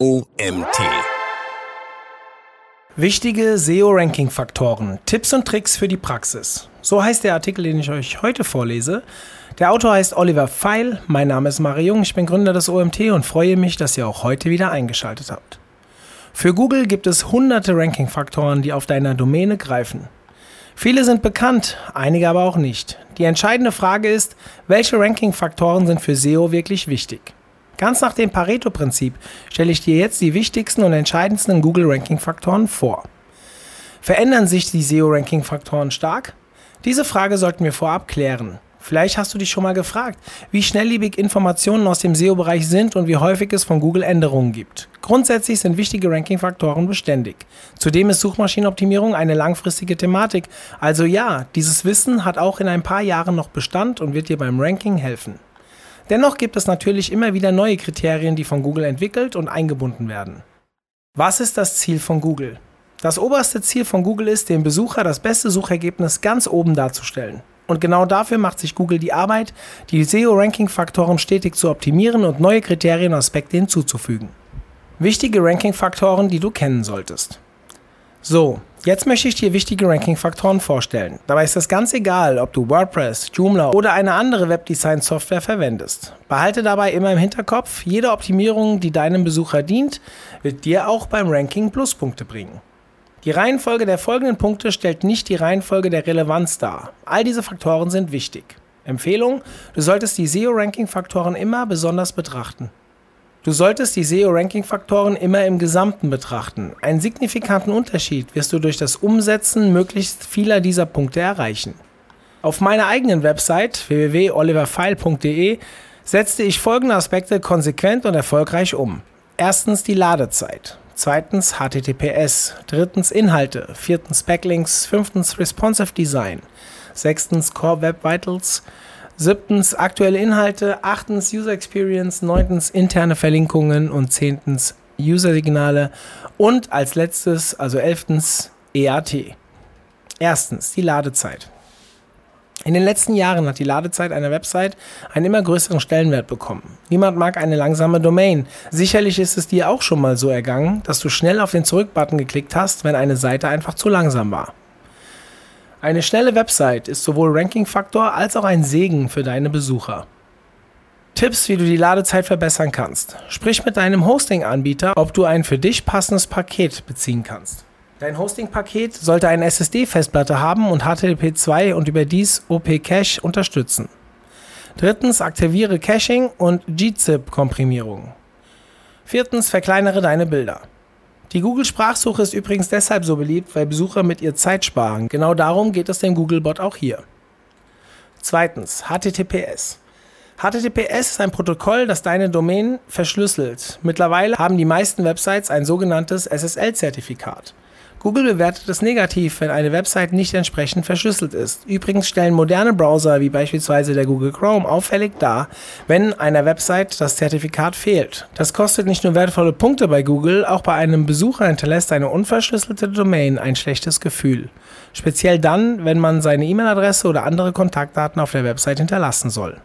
OMT. Wichtige SEO-Ranking-Faktoren, Tipps und Tricks für die Praxis. So heißt der Artikel, den ich euch heute vorlese. Der Autor heißt Oliver Feil, mein Name ist Mario Jung, ich bin Gründer des OMT und freue mich, dass ihr auch heute wieder eingeschaltet habt. Für Google gibt es hunderte Ranking-Faktoren, die auf deiner Domäne greifen. Viele sind bekannt, einige aber auch nicht. Die entscheidende Frage ist, welche Ranking-Faktoren sind für SEO wirklich wichtig? Ganz nach dem Pareto-Prinzip stelle ich dir jetzt die wichtigsten und entscheidendsten Google-Ranking-Faktoren vor. Verändern sich die SEO-Ranking-Faktoren stark? Diese Frage sollten wir vorab klären. Vielleicht hast du dich schon mal gefragt, wie schnelllebig Informationen aus dem SEO-Bereich sind und wie häufig es von Google Änderungen gibt. Grundsätzlich sind wichtige Ranking-Faktoren beständig. Zudem ist Suchmaschinenoptimierung eine langfristige Thematik. Also ja, dieses Wissen hat auch in ein paar Jahren noch Bestand und wird dir beim Ranking helfen. Dennoch gibt es natürlich immer wieder neue Kriterien, die von Google entwickelt und eingebunden werden. Was ist das Ziel von Google? Das oberste Ziel von Google ist, dem Besucher das beste Suchergebnis ganz oben darzustellen. Und genau dafür macht sich Google die Arbeit, die SEO-Ranking-Faktoren stetig zu optimieren und neue Kriterien und Aspekte hinzuzufügen. Wichtige Ranking-Faktoren, die du kennen solltest. So, jetzt möchte ich dir wichtige Ranking-Faktoren vorstellen. Dabei ist es ganz egal, ob du WordPress, Joomla oder eine andere Webdesign-Software verwendest. Behalte dabei immer im Hinterkopf, jede Optimierung, die deinem Besucher dient, wird dir auch beim Ranking Pluspunkte bringen. Die Reihenfolge der folgenden Punkte stellt nicht die Reihenfolge der Relevanz dar. All diese Faktoren sind wichtig. Empfehlung, du solltest die SEO-Ranking-Faktoren immer besonders betrachten. Du solltest die SEO-Ranking-Faktoren immer im Gesamten betrachten. Einen signifikanten Unterschied wirst du durch das Umsetzen möglichst vieler dieser Punkte erreichen. Auf meiner eigenen Website www.oliverfeil.de setzte ich folgende Aspekte konsequent und erfolgreich um. Erstens die Ladezeit. Zweitens HTTPS. Drittens Inhalte. Viertens Backlinks. Fünftens Responsive Design. Sechstens Core Web Vitals. Siebtens aktuelle Inhalte, achtens User Experience, neuntens interne Verlinkungen und zehntens User-Signale und als letztes, also elftens, EAT. Erstens die Ladezeit. In den letzten Jahren hat die Ladezeit einer Website einen immer größeren Stellenwert bekommen. Niemand mag eine langsame Domain. Sicherlich ist es dir auch schon mal so ergangen, dass du schnell auf den Zurück-Button geklickt hast, wenn eine Seite einfach zu langsam war. Eine schnelle Website ist sowohl Ranking-Faktor als auch ein Segen für deine Besucher. Tipps, wie du die Ladezeit verbessern kannst. Sprich mit deinem Hosting-Anbieter, ob du ein für dich passendes Paket beziehen kannst. Dein Hosting-Paket sollte eine SSD-Festplatte haben und HTTP2 und überdies OP-Cache unterstützen. Drittens, aktiviere Caching und gzip-Komprimierung. Viertens, verkleinere deine Bilder. Die Google-Sprachsuche ist übrigens deshalb so beliebt, weil Besucher mit ihr Zeit sparen. Genau darum geht es dem Googlebot auch hier. Zweitens, HTTPS. HTTPS ist ein Protokoll, das deine Domain verschlüsselt. Mittlerweile haben die meisten Websites ein sogenanntes SSL-Zertifikat. Google bewertet es negativ, wenn eine Website nicht entsprechend verschlüsselt ist. Übrigens stellen moderne Browser wie beispielsweise der Google Chrome auffällig dar, wenn einer Website das Zertifikat fehlt. Das kostet nicht nur wertvolle Punkte bei Google, auch bei einem Besucher hinterlässt eine unverschlüsselte Domain ein schlechtes Gefühl. Speziell dann, wenn man seine E-Mail-Adresse oder andere Kontaktdaten auf der Website hinterlassen soll.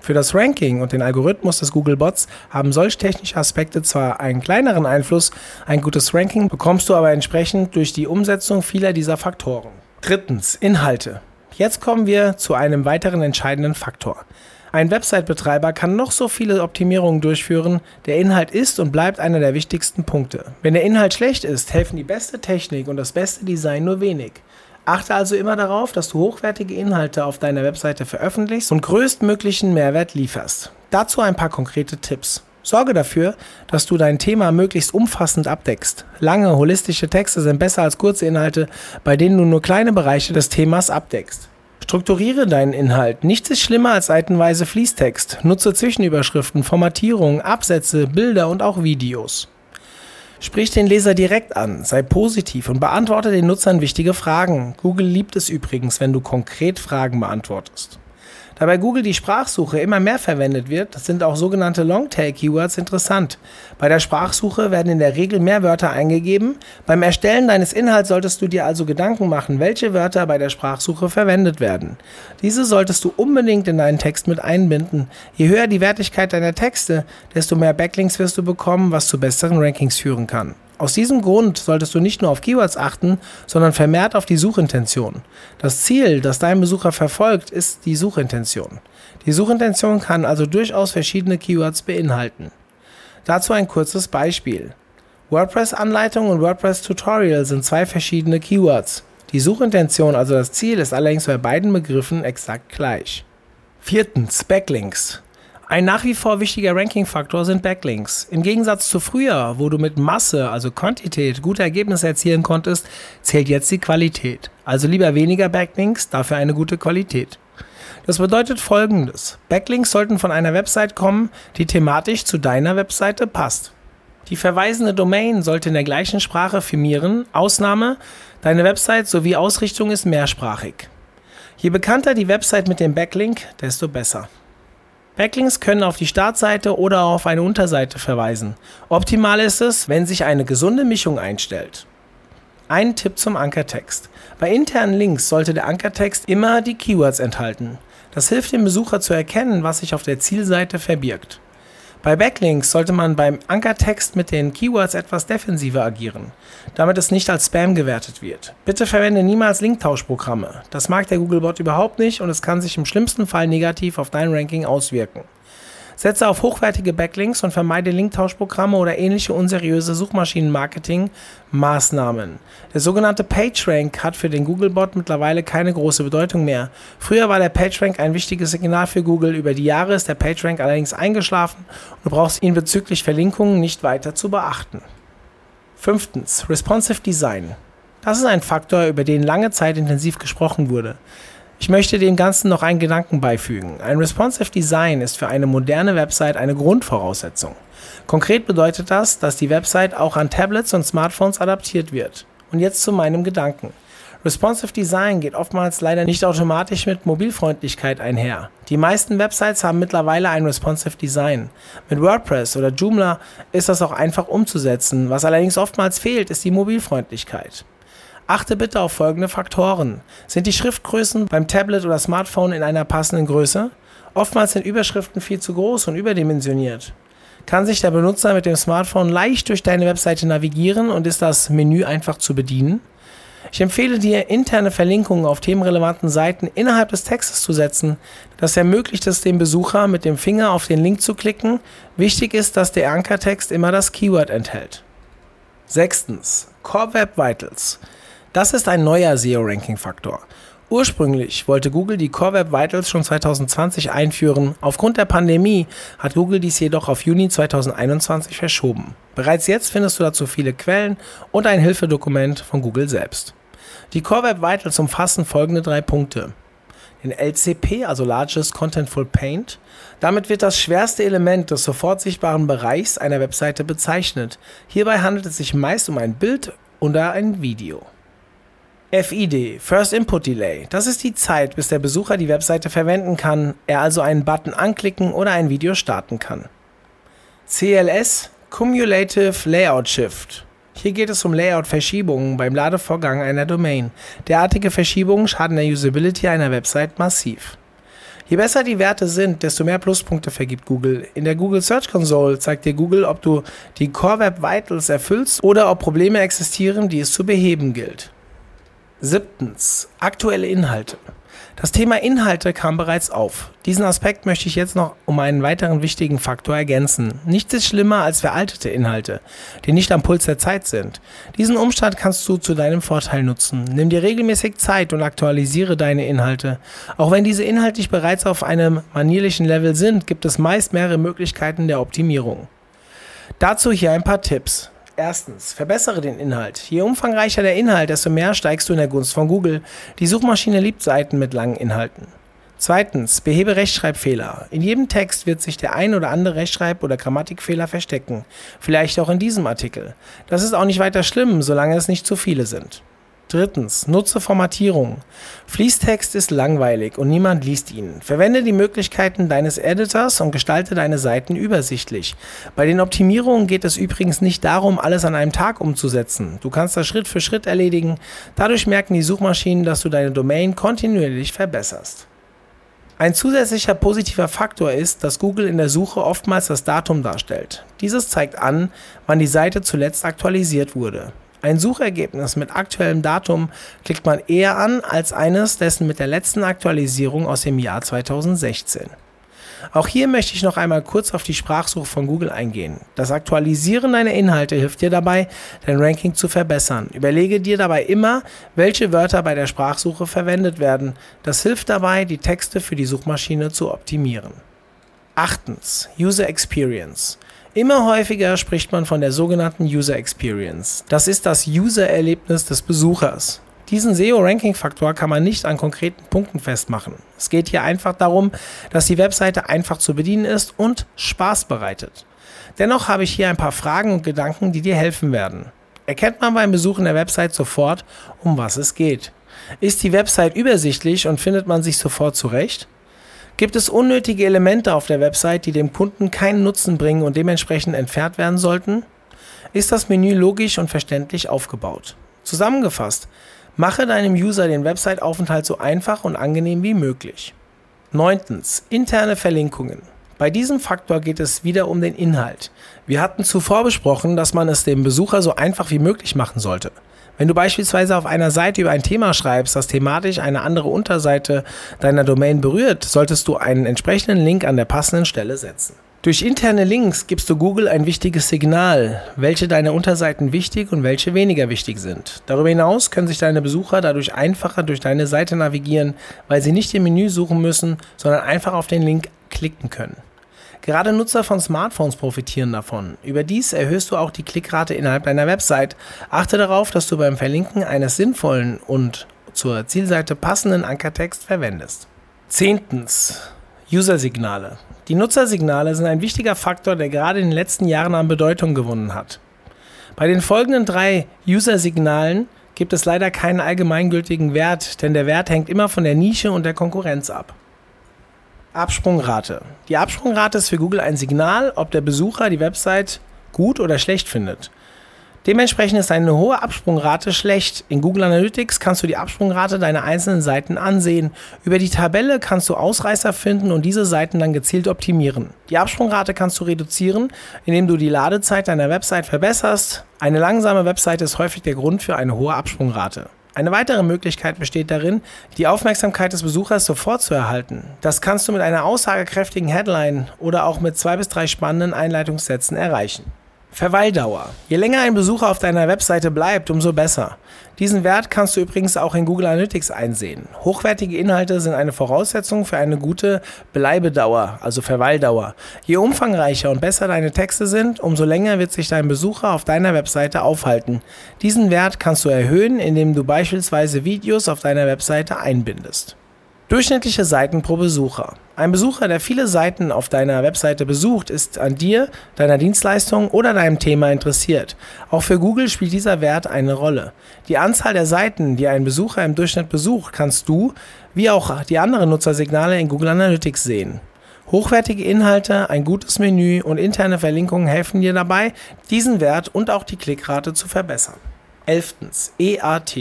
Für das Ranking und den Algorithmus des Googlebots haben solch technische Aspekte zwar einen kleineren Einfluss, ein gutes Ranking bekommst du aber entsprechend durch die Umsetzung vieler dieser Faktoren. Drittens, Inhalte. Jetzt kommen wir zu einem weiteren entscheidenden Faktor. Ein Website-Betreiber kann noch so viele Optimierungen durchführen, der Inhalt ist und bleibt einer der wichtigsten Punkte. Wenn der Inhalt schlecht ist, helfen die beste Technik und das beste Design nur wenig. Achte also immer darauf, dass du hochwertige Inhalte auf deiner Webseite veröffentlichst und größtmöglichen Mehrwert lieferst. Dazu ein paar konkrete Tipps. Sorge dafür, dass du dein Thema möglichst umfassend abdeckst. Lange, holistische Texte sind besser als kurze Inhalte, bei denen du nur kleine Bereiche des Themas abdeckst. Strukturiere deinen Inhalt. Nichts ist schlimmer als seitenweise Fließtext. Nutze Zwischenüberschriften, Formatierungen, Absätze, Bilder und auch Videos. Sprich den Leser direkt an, sei positiv und beantworte den Nutzern wichtige Fragen. Google liebt es übrigens, wenn du konkret Fragen beantwortest. Da bei Google die Sprachsuche immer mehr verwendet wird, sind auch sogenannte Longtail-Keywords interessant. Bei der Sprachsuche werden in der Regel mehr Wörter eingegeben. Beim Erstellen deines Inhalts solltest du dir also Gedanken machen, welche Wörter bei der Sprachsuche verwendet werden. Diese solltest du unbedingt in deinen Text mit einbinden. Je höher die Wertigkeit deiner Texte, desto mehr Backlinks wirst du bekommen, was zu besseren Rankings führen kann. Aus diesem Grund solltest du nicht nur auf Keywords achten, sondern vermehrt auf die Suchintention. Das Ziel, das dein Besucher verfolgt, ist die Suchintention. Die Suchintention kann also durchaus verschiedene Keywords beinhalten. Dazu ein kurzes Beispiel. WordPress-Anleitung und WordPress-Tutorial sind zwei verschiedene Keywords. Die Suchintention, also das Ziel, ist allerdings bei beiden Begriffen exakt gleich. Viertens, Backlinks. Ein nach wie vor wichtiger Ranking-Faktor sind Backlinks. Im Gegensatz zu früher, wo du mit Masse, also Quantität, gute Ergebnisse erzielen konntest, zählt jetzt die Qualität. Also lieber weniger Backlinks, dafür eine gute Qualität. Das bedeutet folgendes. Backlinks sollten von einer Website kommen, die thematisch zu deiner Webseite passt. Die verweisende Domain sollte in der gleichen Sprache firmieren. Ausnahme, deine Website sowie Ausrichtung ist mehrsprachig. Je bekannter die Website mit dem Backlink, desto besser. Backlinks können auf die Startseite oder auf eine Unterseite verweisen. Optimal ist es, wenn sich eine gesunde Mischung einstellt. Ein Tipp zum Ankertext. Bei internen Links sollte der Ankertext immer die Keywords enthalten. Das hilft dem Besucher zu erkennen, was sich auf der Zielseite verbirgt. Bei Backlinks sollte man beim Ankertext mit den Keywords etwas defensiver agieren, damit es nicht als Spam gewertet wird. Bitte verwende niemals Linktauschprogramme. Das mag der Googlebot überhaupt nicht und es kann sich im schlimmsten Fall negativ auf dein Ranking auswirken. Setze auf hochwertige Backlinks und vermeide Linktauschprogramme oder ähnliche unseriöse Suchmaschinenmarketing-Maßnahmen. Der sogenannte PageRank hat für den Googlebot mittlerweile keine große Bedeutung mehr. Früher war der PageRank ein wichtiges Signal für Google. Über die Jahre ist der PageRank allerdings eingeschlafen und du brauchst ihn bezüglich Verlinkungen nicht weiter zu beachten. Fünftens, Responsive Design. Das ist ein Faktor, über den lange Zeit intensiv gesprochen wurde. Ich möchte dem Ganzen noch einen Gedanken beifügen. Ein responsive Design ist für eine moderne Website eine Grundvoraussetzung. Konkret bedeutet das, dass die Website auch an Tablets und Smartphones adaptiert wird. Und jetzt zu meinem Gedanken. Responsive Design geht oftmals leider nicht automatisch mit Mobilfreundlichkeit einher. Die meisten Websites haben mittlerweile ein Responsive Design. Mit WordPress oder Joomla ist das auch einfach umzusetzen. Was allerdings oftmals fehlt, ist die Mobilfreundlichkeit. Achte bitte auf folgende Faktoren. Sind die Schriftgrößen beim Tablet oder Smartphone in einer passenden Größe? Oftmals sind Überschriften viel zu groß und überdimensioniert. Kann sich der Benutzer mit dem Smartphone leicht durch deine Webseite navigieren und ist das Menü einfach zu bedienen? Ich empfehle dir, interne Verlinkungen auf themenrelevanten Seiten innerhalb des Textes zu setzen. Das ermöglicht es dem Besucher, mit dem Finger auf den Link zu klicken. Wichtig ist, dass der Ankertext immer das Keyword enthält. Sechstens. Core Web Vitals. Das ist ein neuer SEO-Ranking-Faktor. Ursprünglich wollte Google die Core Web Vitals schon 2020 einführen. Aufgrund der Pandemie hat Google dies jedoch auf Juni 2021 verschoben. Bereits jetzt findest du dazu viele Quellen und ein Hilfedokument von Google selbst. Die Core Web Vitals umfassen folgende drei Punkte. Den LCP, also Largest Contentful Paint. Damit wird das schwerste Element des sofort sichtbaren Bereichs einer Webseite bezeichnet. Hierbei handelt es sich meist um ein Bild oder ein Video. FID, First Input Delay. Das ist die Zeit, bis der Besucher die Webseite verwenden kann, er also einen Button anklicken oder ein Video starten kann. CLS, Cumulative Layout Shift. Hier geht es um Layout-Verschiebungen beim Ladevorgang einer Domain. Derartige Verschiebungen schaden der Usability einer Website massiv. Je besser die Werte sind, desto mehr Pluspunkte vergibt Google. In der Google Search Console zeigt dir Google, ob du die Core Web Vitals erfüllst oder ob Probleme existieren, die es zu beheben gilt. Siebtens. Aktuelle Inhalte. Das Thema Inhalte kam bereits auf. Diesen Aspekt möchte ich jetzt noch um einen weiteren wichtigen Faktor ergänzen. Nichts ist schlimmer als veraltete Inhalte, die nicht am Puls der Zeit sind. Diesen Umstand kannst du zu deinem Vorteil nutzen. Nimm dir regelmäßig Zeit und aktualisiere deine Inhalte. Auch wenn diese inhaltlich bereits auf einem manierlichen Level sind, gibt es meist mehrere Möglichkeiten der Optimierung. Dazu hier ein paar Tipps. Erstens, verbessere den Inhalt. Je umfangreicher der Inhalt, desto mehr steigst du in der Gunst von Google. Die Suchmaschine liebt Seiten mit langen Inhalten. Zweitens, behebe Rechtschreibfehler. In jedem Text wird sich der ein oder andere Rechtschreib- oder Grammatikfehler verstecken. Vielleicht auch in diesem Artikel. Das ist auch nicht weiter schlimm, solange es nicht zu viele sind. Drittens, nutze Formatierung. Fließtext ist langweilig und niemand liest ihn. Verwende die Möglichkeiten deines Editors und gestalte deine Seiten übersichtlich. Bei den Optimierungen geht es übrigens nicht darum, alles an einem Tag umzusetzen. Du kannst das Schritt für Schritt erledigen. Dadurch merken die Suchmaschinen, dass du deine Domain kontinuierlich verbesserst. Ein zusätzlicher positiver Faktor ist, dass Google in der Suche oftmals das Datum darstellt. Dieses zeigt an, wann die Seite zuletzt aktualisiert wurde. Ein Suchergebnis mit aktuellem Datum klickt man eher an als eines dessen mit der letzten Aktualisierung aus dem Jahr 2016. Auch hier möchte ich noch einmal kurz auf die Sprachsuche von Google eingehen. Das Aktualisieren deiner Inhalte hilft dir dabei, dein Ranking zu verbessern. Überlege dir dabei immer, welche Wörter bei der Sprachsuche verwendet werden. Das hilft dabei, die Texte für die Suchmaschine zu optimieren. Achtens, User Experience. Immer häufiger spricht man von der sogenannten User Experience. Das ist das User-Erlebnis des Besuchers. Diesen SEO-Ranking-Faktor kann man nicht an konkreten Punkten festmachen. Es geht hier einfach darum, dass die Webseite einfach zu bedienen ist und Spaß bereitet. Dennoch habe ich hier ein paar Fragen und Gedanken, die dir helfen werden. Erkennt man beim Besuchen der Website sofort, um was es geht? Ist die Website übersichtlich und findet man sich sofort zurecht? Gibt es unnötige Elemente auf der Website, die dem Kunden keinen Nutzen bringen und dementsprechend entfernt werden sollten? Ist das Menü logisch und verständlich aufgebaut? Zusammengefasst, mache deinem User den Website-Aufenthalt so einfach und angenehm wie möglich. 9. Interne Verlinkungen. Bei diesem Faktor geht es wieder um den Inhalt. Wir hatten zuvor besprochen, dass man es dem Besucher so einfach wie möglich machen sollte. Wenn du beispielsweise auf einer Seite über ein Thema schreibst, das thematisch eine andere Unterseite deiner Domain berührt, solltest du einen entsprechenden Link an der passenden Stelle setzen. Durch interne Links gibst du Google ein wichtiges Signal, welche deine Unterseiten wichtig und welche weniger wichtig sind. Darüber hinaus können sich deine Besucher dadurch einfacher durch deine Seite navigieren, weil sie nicht im Menü suchen müssen, sondern einfach auf den Link klicken können. Gerade Nutzer von Smartphones profitieren davon. Überdies erhöhst du auch die Klickrate innerhalb deiner Website. Achte darauf, dass du beim Verlinken eines sinnvollen und zur Zielseite passenden Ankertext verwendest. Zehntens. User-Signale. Die Nutzersignale sind ein wichtiger Faktor, der gerade in den letzten Jahren an Bedeutung gewonnen hat. Bei den folgenden drei User-Signalen gibt es leider keinen allgemeingültigen Wert, denn der Wert hängt immer von der Nische und der Konkurrenz ab. Absprungrate. Die Absprungrate ist für Google ein Signal, ob der Besucher die Website gut oder schlecht findet. Dementsprechend ist eine hohe Absprungrate schlecht. In Google Analytics kannst du die Absprungrate deiner einzelnen Seiten ansehen. Über die Tabelle kannst du Ausreißer finden und diese Seiten dann gezielt optimieren. Die Absprungrate kannst du reduzieren, indem du die Ladezeit deiner Website verbesserst. Eine langsame Website ist häufig der Grund für eine hohe Absprungrate. Eine weitere Möglichkeit besteht darin, die Aufmerksamkeit des Besuchers sofort zu erhalten. Das kannst du mit einer aussagekräftigen Headline oder auch mit zwei bis drei spannenden Einleitungssätzen erreichen. Verweildauer. Je länger ein Besucher auf deiner Webseite bleibt, umso besser. Diesen Wert kannst du übrigens auch in Google Analytics einsehen. Hochwertige Inhalte sind eine Voraussetzung für eine gute Bleibedauer, also Verweildauer. Je umfangreicher und besser deine Texte sind, umso länger wird sich dein Besucher auf deiner Webseite aufhalten. Diesen Wert kannst du erhöhen, indem du beispielsweise Videos auf deiner Webseite einbindest. Durchschnittliche Seiten pro Besucher. Ein Besucher, der viele Seiten auf deiner Webseite besucht, ist an dir, deiner Dienstleistung oder deinem Thema interessiert. Auch für Google spielt dieser Wert eine Rolle. Die Anzahl der Seiten, die ein Besucher im Durchschnitt besucht, kannst du, wie auch die anderen Nutzersignale in Google Analytics sehen. Hochwertige Inhalte, ein gutes Menü und interne Verlinkungen helfen dir dabei, diesen Wert und auch die Klickrate zu verbessern. 11. EAT.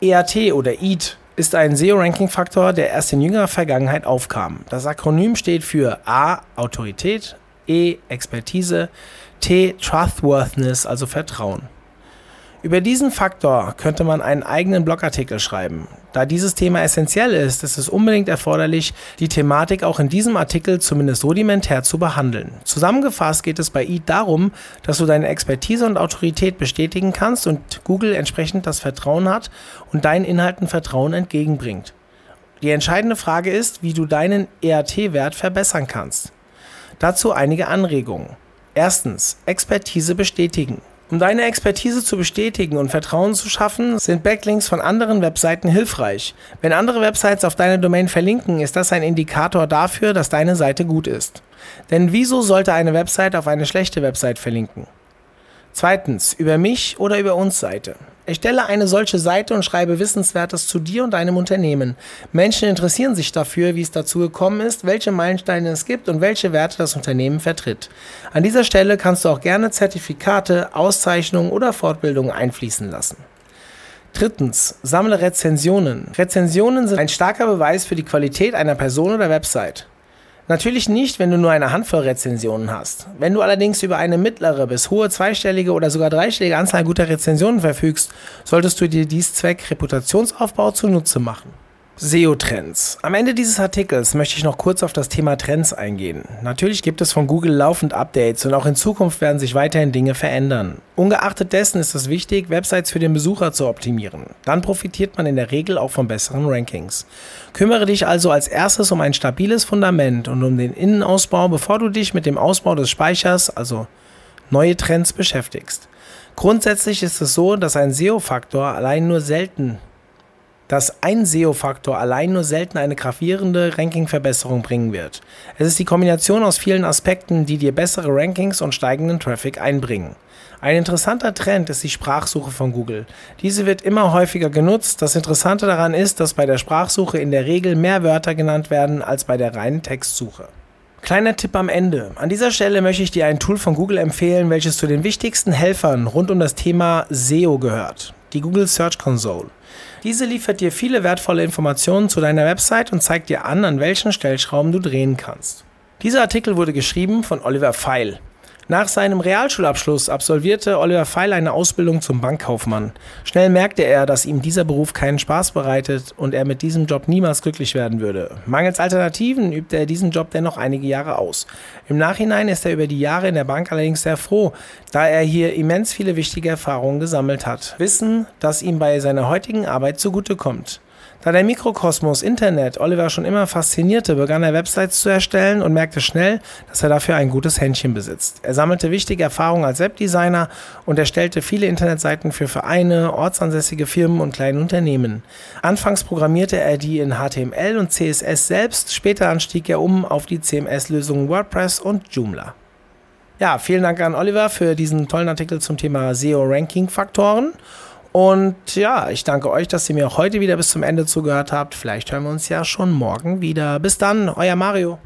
EAT oder EAT ist ein SEO-Ranking-Faktor, der erst in jüngerer Vergangenheit aufkam. Das Akronym steht für A. Autorität, E. Expertise, T. Trustworthiness, also Vertrauen. Über diesen Faktor könnte man einen eigenen Blogartikel schreiben. Da dieses Thema essentiell ist, ist es unbedingt erforderlich, die Thematik auch in diesem Artikel zumindest rudimentär zu behandeln. Zusammengefasst geht es bei EAT darum, dass du deine Expertise und Autorität bestätigen kannst und Google entsprechend das Vertrauen hat und deinen Inhalten Vertrauen entgegenbringt. Die entscheidende Frage ist, wie du deinen EAT-Wert verbessern kannst. Dazu einige Anregungen. Erstens, Expertise bestätigen. Um deine Expertise zu bestätigen und Vertrauen zu schaffen, sind Backlinks von anderen Webseiten hilfreich. Wenn andere Websites auf deine Domain verlinken, ist das ein Indikator dafür, dass deine Seite gut ist. Denn wieso sollte eine Website auf eine schlechte Website verlinken? Zweitens, über mich oder über uns Seite. Erstelle eine solche Seite und schreibe Wissenswertes zu dir und deinem Unternehmen. Menschen interessieren sich dafür, wie es dazu gekommen ist, welche Meilensteine es gibt und welche Werte das Unternehmen vertritt. An dieser Stelle kannst du auch gerne Zertifikate, Auszeichnungen oder Fortbildungen einfließen lassen. Drittens, sammle Rezensionen. Rezensionen sind ein starker Beweis für die Qualität einer Person oder Website. Natürlich nicht, wenn du nur eine Handvoll Rezensionen hast. Wenn du allerdings über eine mittlere bis hohe zweistellige oder sogar dreistellige Anzahl guter Rezensionen verfügst, solltest du dir dies Zweck Reputationsaufbau zunutze machen. SEO-Trends. Am Ende dieses Artikels möchte ich noch kurz auf das Thema Trends eingehen. Natürlich gibt es von Google laufend Updates und auch in Zukunft werden sich weiterhin Dinge verändern. Ungeachtet dessen ist es wichtig, Websites für den Besucher zu optimieren. Dann profitiert man in der Regel auch von besseren Rankings. Kümmere dich also als erstes um ein stabiles Fundament und um den Innenausbau, bevor du dich mit dem Ausbau des Speichers, also neue Trends, beschäftigst. Grundsätzlich ist es so, dass ein SEO-Faktor allein nur selten dass ein SEO-Faktor allein nur selten eine gravierende Ranking-Verbesserung bringen wird. Es ist die Kombination aus vielen Aspekten, die dir bessere Rankings und steigenden Traffic einbringen. Ein interessanter Trend ist die Sprachsuche von Google. Diese wird immer häufiger genutzt. Das Interessante daran ist, dass bei der Sprachsuche in der Regel mehr Wörter genannt werden als bei der reinen Textsuche. Kleiner Tipp am Ende. An dieser Stelle möchte ich dir ein Tool von Google empfehlen, welches zu den wichtigsten Helfern rund um das Thema SEO gehört. Die Google Search Console. Diese liefert dir viele wertvolle Informationen zu deiner Website und zeigt dir an, an welchen Stellschrauben du drehen kannst. Dieser Artikel wurde geschrieben von Oliver Feil. Nach seinem Realschulabschluss absolvierte Oliver Feil eine Ausbildung zum Bankkaufmann. Schnell merkte er, dass ihm dieser Beruf keinen Spaß bereitet und er mit diesem Job niemals glücklich werden würde. Mangels Alternativen übte er diesen Job dennoch einige Jahre aus. Im Nachhinein ist er über die Jahre in der Bank allerdings sehr froh, da er hier immens viele wichtige Erfahrungen gesammelt hat. Wissen, das ihm bei seiner heutigen Arbeit zugutekommt. Da der Mikrokosmos Internet Oliver schon immer faszinierte, begann er Websites zu erstellen und merkte schnell, dass er dafür ein gutes Händchen besitzt. Er sammelte wichtige Erfahrungen als Webdesigner und erstellte viele Internetseiten für Vereine, ortsansässige Firmen und kleine Unternehmen. Anfangs programmierte er die in HTML und CSS selbst, später anstieg er um auf die CMS-Lösungen WordPress und Joomla. Ja, vielen Dank an Oliver für diesen tollen Artikel zum Thema SEO-Ranking-Faktoren. Und ja, ich danke euch, dass ihr mir heute wieder bis zum Ende zugehört habt. Vielleicht hören wir uns ja schon morgen wieder. Bis dann, euer Mario.